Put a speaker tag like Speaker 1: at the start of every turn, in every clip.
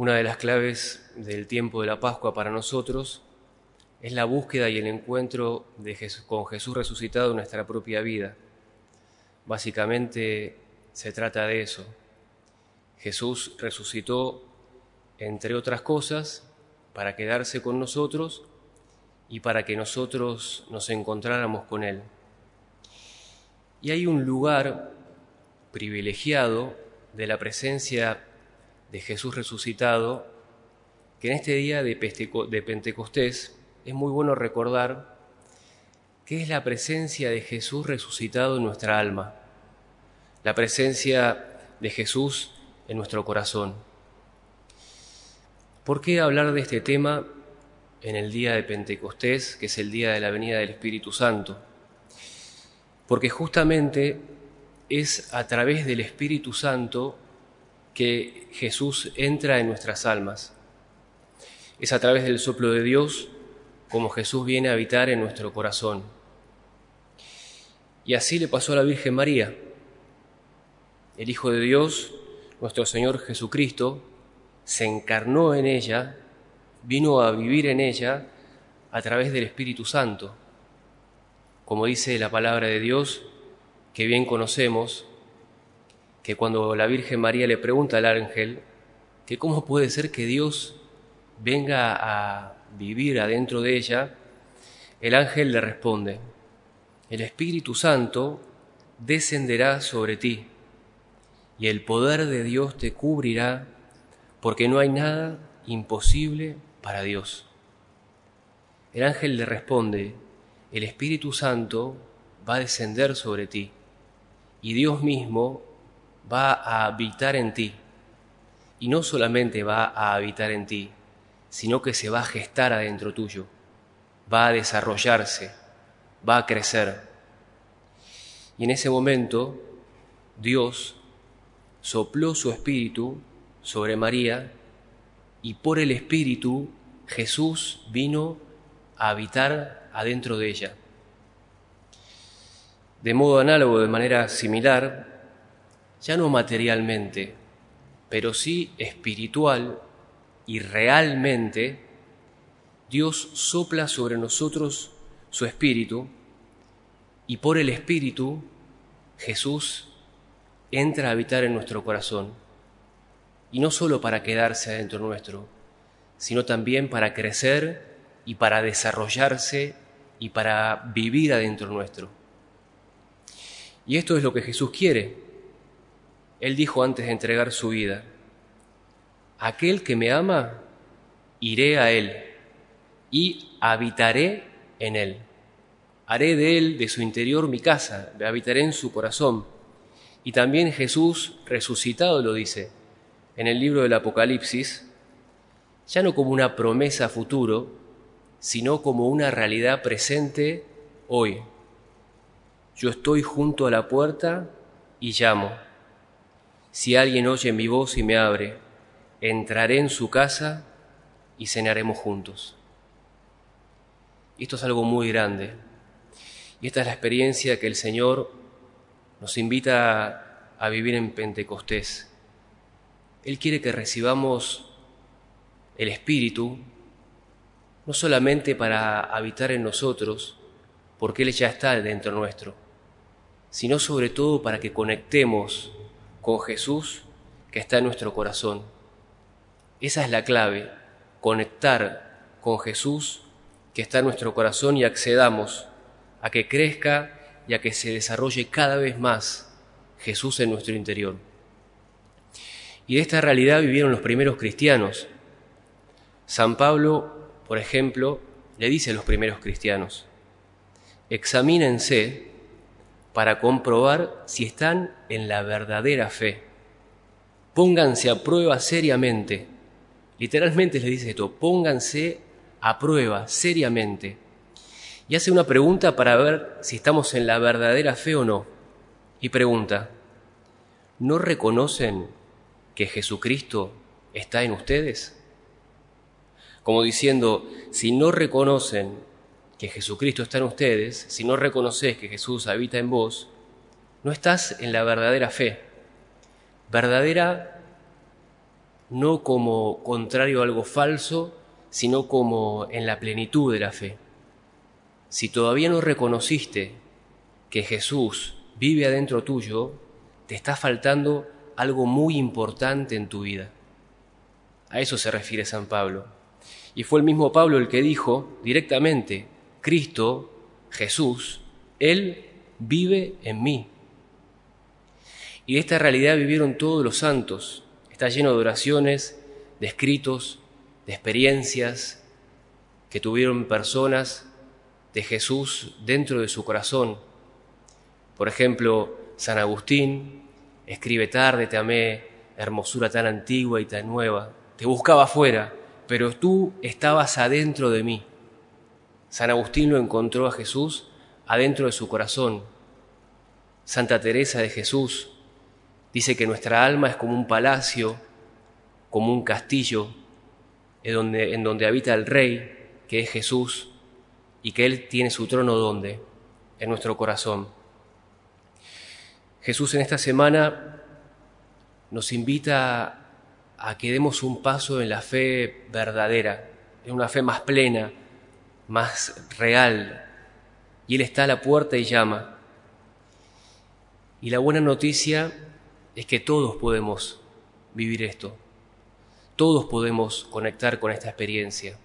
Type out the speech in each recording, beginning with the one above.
Speaker 1: Una de las claves del tiempo de la Pascua para nosotros es la búsqueda y el encuentro con Jesús resucitado en nuestra propia vida. Básicamente se trata de eso. Jesús resucitó, entre otras cosas, para quedarse con nosotros y para que nosotros nos encontráramos con Él. Y hay un lugar privilegiado de la presencia de Jesús resucitado que en este día de Pentecostés es muy bueno recordar que es la presencia de Jesús resucitado en nuestra alma, la presencia de Jesús en nuestro corazón. ¿Por qué hablar de este tema en el día de Pentecostés, que es el día de la venida del Espíritu Santo? Porque justamente es a través del Espíritu Santo que Jesús entra en nuestras almas. Es a través del soplo de Dios como Jesús viene a habitar en nuestro corazón. Y así le pasó a la Virgen María. El Hijo de Dios, nuestro Señor Jesucristo, se encarnó en ella, vino a vivir en ella a través del Espíritu Santo. Como dice la palabra de Dios, que bien conocemos, que cuando la Virgen María le pregunta al ángel que cómo puede ser que Dios venga a vivir adentro de ella, el ángel le responde, el Espíritu Santo descenderá sobre ti y el poder de Dios te cubrirá porque no hay nada imposible para Dios. El ángel le responde, el Espíritu Santo va a descender sobre ti y Dios mismo va a habitar en ti. Y no solamente va a habitar en ti, sino que se va a gestar adentro tuyo, va a desarrollarse, va a crecer. Y en ese momento Dios sopló su espíritu sobre María y por el espíritu Jesús vino a habitar adentro de ella. De modo análogo, de manera similar, ya no materialmente, pero sí espiritual y realmente Dios sopla sobre nosotros su espíritu y por el espíritu Jesús entra a habitar en nuestro corazón. Y no solo para quedarse adentro nuestro, sino también para crecer y para desarrollarse y para vivir adentro nuestro. Y esto es lo que Jesús quiere. Él dijo antes de entregar su vida, aquel que me ama, iré a él y habitaré en él. Haré de él, de su interior, mi casa, habitaré en su corazón. Y también Jesús resucitado lo dice en el libro del Apocalipsis, ya no como una promesa futuro, sino como una realidad presente hoy. Yo estoy junto a la puerta y llamo. Si alguien oye mi voz y me abre, entraré en su casa y cenaremos juntos. esto es algo muy grande. Y esta es la experiencia que el Señor nos invita a vivir en Pentecostés. Él quiere que recibamos el Espíritu, no solamente para habitar en nosotros, porque Él ya está dentro nuestro, sino sobre todo para que conectemos con Jesús que está en nuestro corazón esa es la clave, conectar con Jesús que está en nuestro corazón y accedamos a que crezca y a que se desarrolle cada vez más Jesús en nuestro interior. Y de esta realidad vivieron los primeros cristianos. San Pablo, por ejemplo, le dice a los primeros cristianos, examínense para comprobar si están en la verdadera fe. Pónganse a prueba seriamente Literalmente le dice esto, pónganse a prueba seriamente. Y hace una pregunta para ver si estamos en la verdadera fe o no. Y pregunta, ¿no reconocen que Jesucristo está en ustedes? Como diciendo, si no reconocen que Jesucristo está en ustedes, si no reconoces que Jesús habita en vos, no estás en la verdadera fe. Verdadera no como contrario a algo falso, sino como en la plenitud de la fe. Si todavía no reconociste que Jesús vive adentro tuyo, te está faltando algo muy importante en tu vida. A eso se refiere San Pablo. Y fue el mismo Pablo el que dijo directamente, Cristo, Jesús, Él vive en mí. Y esta realidad vivieron todos los santos. Está lleno de oraciones, de escritos, de experiencias que tuvieron personas de Jesús dentro de su corazón. Por ejemplo, San Agustín escribe tarde, te amé, hermosura tan antigua y tan nueva. Te buscaba afuera, pero tú estabas adentro de mí. San Agustín lo encontró a Jesús adentro de su corazón. Santa Teresa de Jesús dice que nuestra alma es como un palacio, como un castillo, en donde, en donde habita el Rey, que es Jesús, y que Él tiene su trono donde? En nuestro corazón. Jesús en esta semana nos invita a que demos un paso en la fe verdadera, en una fe más plena, más real. Y Él está a la puerta y llama. Y la buena noticia es que todos podemos vivir esto. Todos podemos conectar con esta experiencia.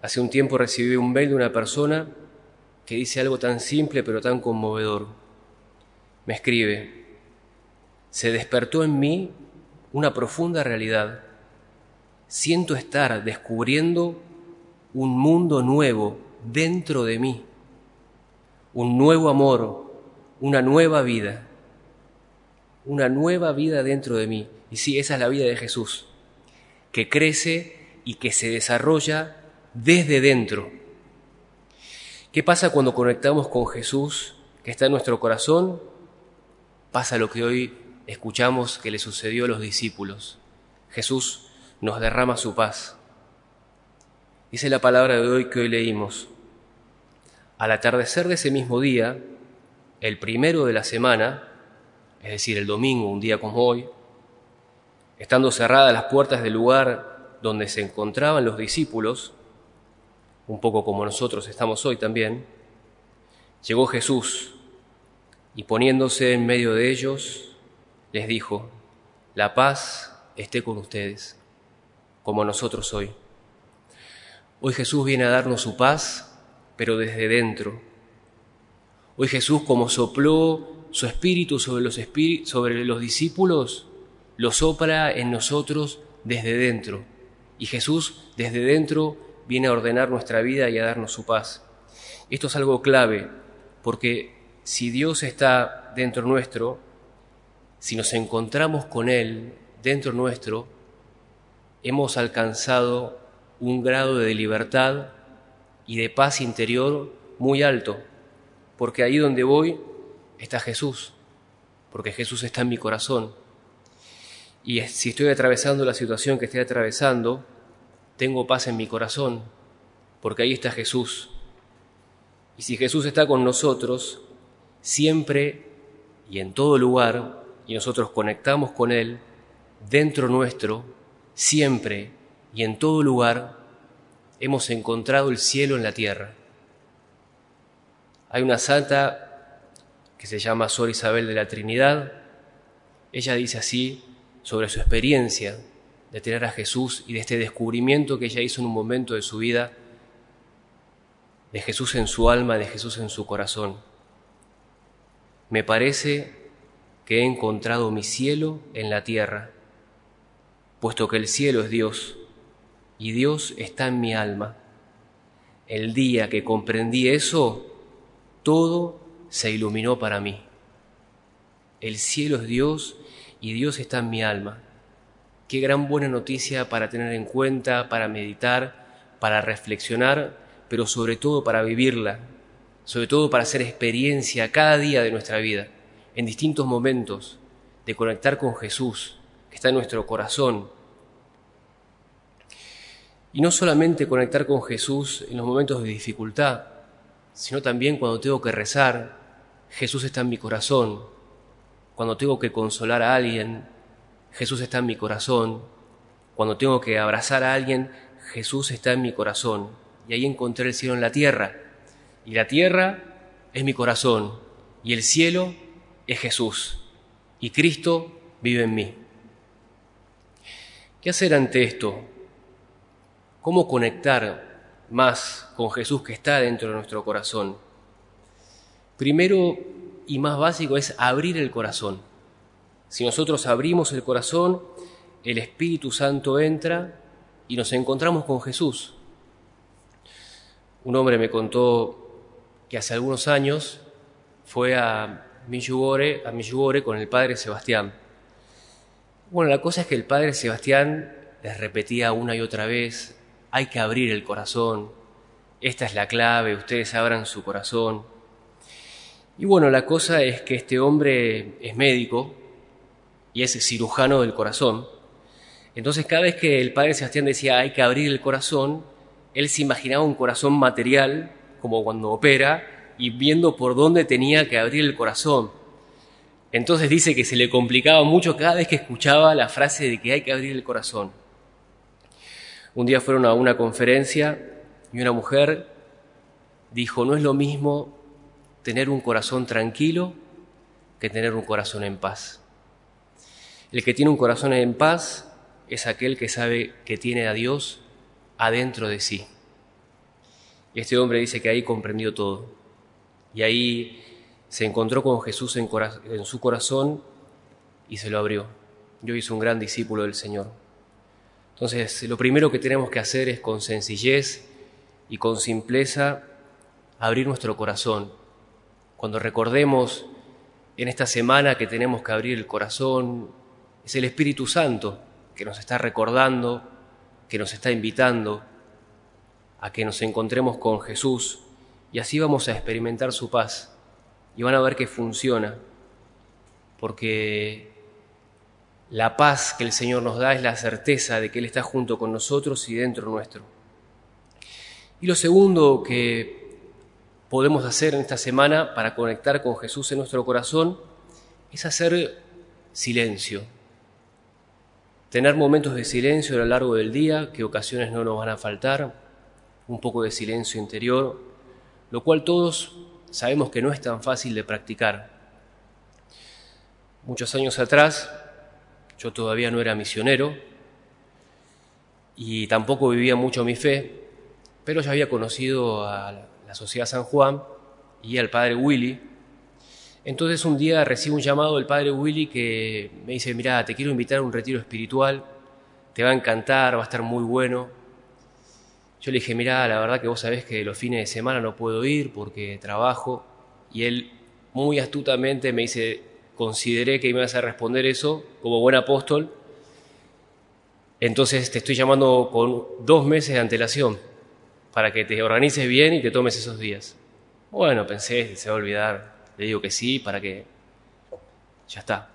Speaker 1: Hace un tiempo recibí un mail de una persona que dice algo tan simple pero tan conmovedor. Me escribe, se despertó en mí una profunda realidad. Siento estar descubriendo un mundo nuevo dentro de mí, un nuevo amor, una nueva vida, una nueva vida dentro de mí. Y sí, esa es la vida de Jesús, que crece y que se desarrolla desde dentro. ¿Qué pasa cuando conectamos con Jesús que está en nuestro corazón? Pasa lo que hoy escuchamos que le sucedió a los discípulos. Jesús nos derrama su paz. Dice la palabra de hoy que hoy leímos. Al atardecer de ese mismo día, el primero de la semana, es decir, el domingo, un día como hoy, estando cerradas las puertas del lugar donde se encontraban los discípulos, un poco como nosotros estamos hoy también, llegó Jesús y poniéndose en medio de ellos, les dijo, la paz esté con ustedes, como nosotros hoy. Hoy Jesús viene a darnos su paz, pero desde dentro. Hoy Jesús, como sopló su espíritu sobre los, los discípulos, lo sopla en nosotros desde dentro. Y Jesús desde dentro viene a ordenar nuestra vida y a darnos su paz. Esto es algo clave, porque si Dios está dentro nuestro, si nos encontramos con Él dentro nuestro, hemos alcanzado un grado de libertad y de paz interior muy alto, porque ahí donde voy está Jesús, porque Jesús está en mi corazón. Y si estoy atravesando la situación que estoy atravesando, tengo paz en mi corazón, porque ahí está Jesús. Y si Jesús está con nosotros, siempre y en todo lugar, y nosotros conectamos con Él, dentro nuestro, siempre y en todo lugar hemos encontrado el cielo en la tierra. Hay una santa que se llama Sor Isabel de la Trinidad. Ella dice así sobre su experiencia de tener a Jesús y de este descubrimiento que ella hizo en un momento de su vida, de Jesús en su alma, de Jesús en su corazón. Me parece que he encontrado mi cielo en la tierra, puesto que el cielo es Dios y Dios está en mi alma. El día que comprendí eso, todo se iluminó para mí. El cielo es Dios y Dios está en mi alma. Qué gran buena noticia para tener en cuenta, para meditar, para reflexionar, pero sobre todo para vivirla, sobre todo para hacer experiencia cada día de nuestra vida, en distintos momentos, de conectar con Jesús, que está en nuestro corazón, y no solamente conectar con Jesús en los momentos de dificultad, sino también cuando tengo que rezar, Jesús está en mi corazón. Cuando tengo que consolar a alguien, Jesús está en mi corazón. Cuando tengo que abrazar a alguien, Jesús está en mi corazón. Y ahí encontré el cielo en la tierra. Y la tierra es mi corazón. Y el cielo es Jesús. Y Cristo vive en mí. ¿Qué hacer ante esto? ¿Cómo conectar más con Jesús que está dentro de nuestro corazón? Primero y más básico es abrir el corazón. Si nosotros abrimos el corazón, el Espíritu Santo entra y nos encontramos con Jesús. Un hombre me contó que hace algunos años fue a Miyugore, a con el padre Sebastián. Bueno, la cosa es que el padre Sebastián les repetía una y otra vez, hay que abrir el corazón, esta es la clave, ustedes abran su corazón. Y bueno, la cosa es que este hombre es médico y es cirujano del corazón. Entonces cada vez que el padre Sebastián decía hay que abrir el corazón, él se imaginaba un corazón material, como cuando opera, y viendo por dónde tenía que abrir el corazón. Entonces dice que se le complicaba mucho cada vez que escuchaba la frase de que hay que abrir el corazón. Un día fueron a una conferencia y una mujer dijo, no es lo mismo tener un corazón tranquilo que tener un corazón en paz. El que tiene un corazón en paz es aquel que sabe que tiene a Dios adentro de sí. Este hombre dice que ahí comprendió todo. Y ahí se encontró con Jesús en, su corazón y se lo abrió. Yo hice un gran discípulo del Señor. Entonces, lo primero que tenemos que hacer es con sencillez y con simpleza abrir nuestro corazón. Cuando recordemos en esta semana que tenemos que abrir el corazón, es el Espíritu Santo que nos está recordando, que nos está invitando a que nos encontremos con Jesús y así vamos a experimentar su paz. Y van a ver que funciona, porque la paz que el Señor nos da es la certeza de que Él está junto con nosotros y dentro nuestro. Y lo segundo que podemos hacer en esta semana para conectar con Jesús en nuestro corazón es hacer silencio. Tener momentos de silencio a lo largo del día, que ocasiones no nos van a faltar, un poco de silencio interior, lo cual todos sabemos que no es tan fácil de practicar. Muchos años atrás, yo todavía no era misionero y tampoco vivía mucho mi fe, pero ya había conocido a la Sociedad San Juan y al padre Willy. Entonces un día recibo un llamado del padre Willy que me dice, mira, te quiero invitar a un retiro espiritual, te va a encantar, va a estar muy bueno. Yo le dije, mira, la verdad que vos sabés que los fines de semana no puedo ir porque trabajo. Y él muy astutamente me dice, consideré que me ibas a responder eso como buen apóstol. Entonces te estoy llamando con dos meses de antelación para que te organices bien y te tomes esos días. Bueno, pensé, se va a olvidar. Le digo que sí, para que... Ya está.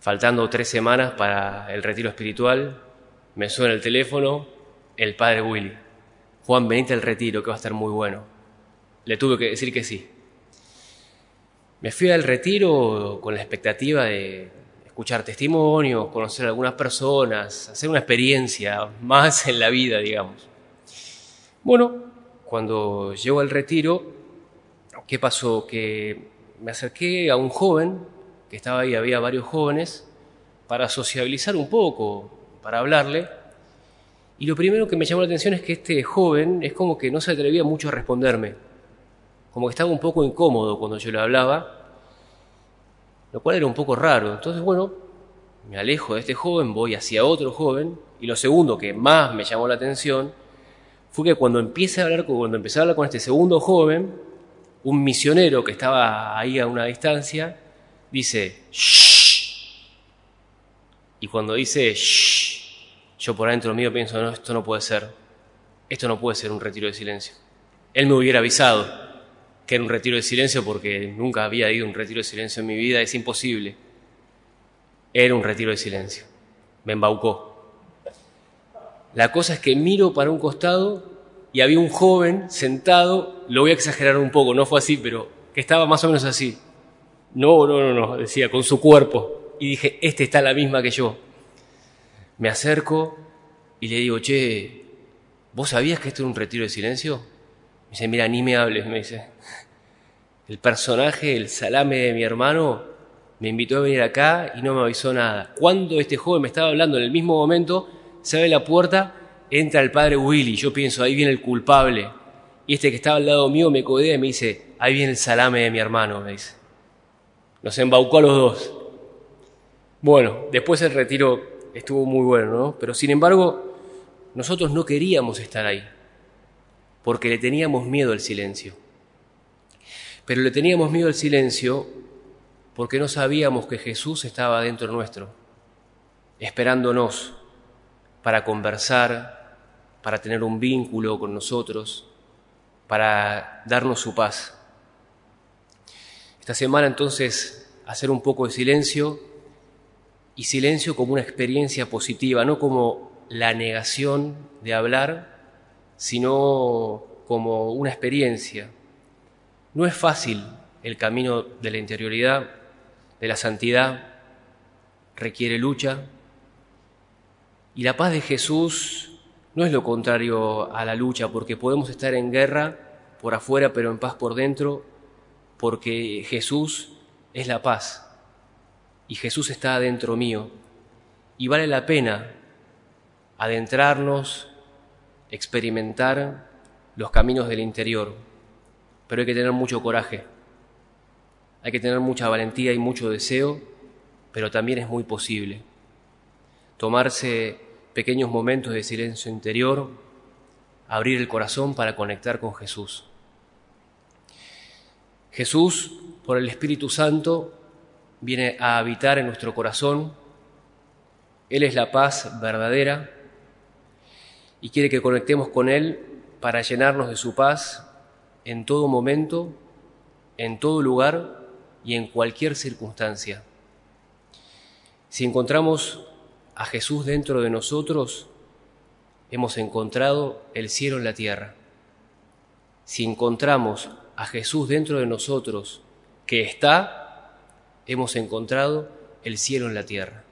Speaker 1: Faltando tres semanas para el retiro espiritual, me suena el teléfono, el padre Willy. Juan, venite al retiro, que va a estar muy bueno. Le tuve que decir que sí. Me fui al retiro con la expectativa de escuchar testimonios, conocer a algunas personas, hacer una experiencia más en la vida, digamos. Bueno, cuando llego al retiro, ¿qué pasó? Que me acerqué a un joven, que estaba ahí, había varios jóvenes, para sociabilizar un poco, para hablarle. Y lo primero que me llamó la atención es que este joven es como que no se atrevía mucho a responderme, como que estaba un poco incómodo cuando yo le hablaba, lo cual era un poco raro. Entonces, bueno, me alejo de este joven, voy hacia otro joven, y lo segundo que más me llamó la atención fue que cuando empecé a hablar, cuando empecé a hablar con este segundo joven, un misionero que estaba ahí a una distancia, dice, shh. Y cuando dice, shh, yo por adentro mío pienso, no, esto no puede ser. Esto no puede ser un retiro de silencio. Él me hubiera avisado que era un retiro de silencio porque nunca había ido un retiro de silencio en mi vida, es imposible. Era un retiro de silencio. Me embaucó. La cosa es que miro para un costado y había un joven sentado, lo voy a exagerar un poco, no fue así, pero que estaba más o menos así. No, no, no, no, decía, con su cuerpo. y dije, este está la misma que yo. Me acerco y le digo, che, ¿vos sabías que esto era un retiro de silencio? Me dice, mira, ni me hables, me dice. El personaje, el salame de mi hermano, me invitó a venir acá y no me avisó nada. Cuando este joven me estaba hablando en el mismo momento, se abre la puerta, entra el padre Willy. Yo pienso, ahí viene el culpable. Y este que estaba al lado mío me codea y me dice, ahí viene el salame de mi hermano, me dice. Nos embaucó a los dos. Bueno, después el retiro estuvo muy bueno, ¿no? Pero sin embargo, nosotros no queríamos estar ahí, porque le teníamos miedo al silencio. Pero le teníamos miedo al silencio porque no sabíamos que Jesús estaba dentro nuestro, esperándonos para conversar, para tener un vínculo con nosotros, para darnos su paz. Esta semana entonces hacer un poco de silencio y silencio como una experiencia positiva, no como la negación de hablar, sino como una experiencia. No es fácil el camino de la interioridad, de la santidad, requiere lucha. Y la paz de Jesús no es lo contrario a la lucha, porque podemos estar en guerra por afuera, pero en paz por dentro, porque Jesús es la paz y Jesús está dentro mío. Y vale la pena adentrarnos, experimentar los caminos del interior, pero hay que tener mucho coraje, hay que tener mucha valentía y mucho deseo, pero también es muy posible. Tomarse pequeños momentos de silencio interior, abrir el corazón para conectar con Jesús. Jesús, por el Espíritu Santo, viene a habitar en nuestro corazón. Él es la paz verdadera y quiere que conectemos con Él para llenarnos de su paz en todo momento, en todo lugar y en cualquier circunstancia. Si encontramos a Jesús dentro de nosotros, hemos encontrado el cielo en la tierra. Si encontramos a Jesús dentro de nosotros, que está, hemos encontrado el cielo en la tierra.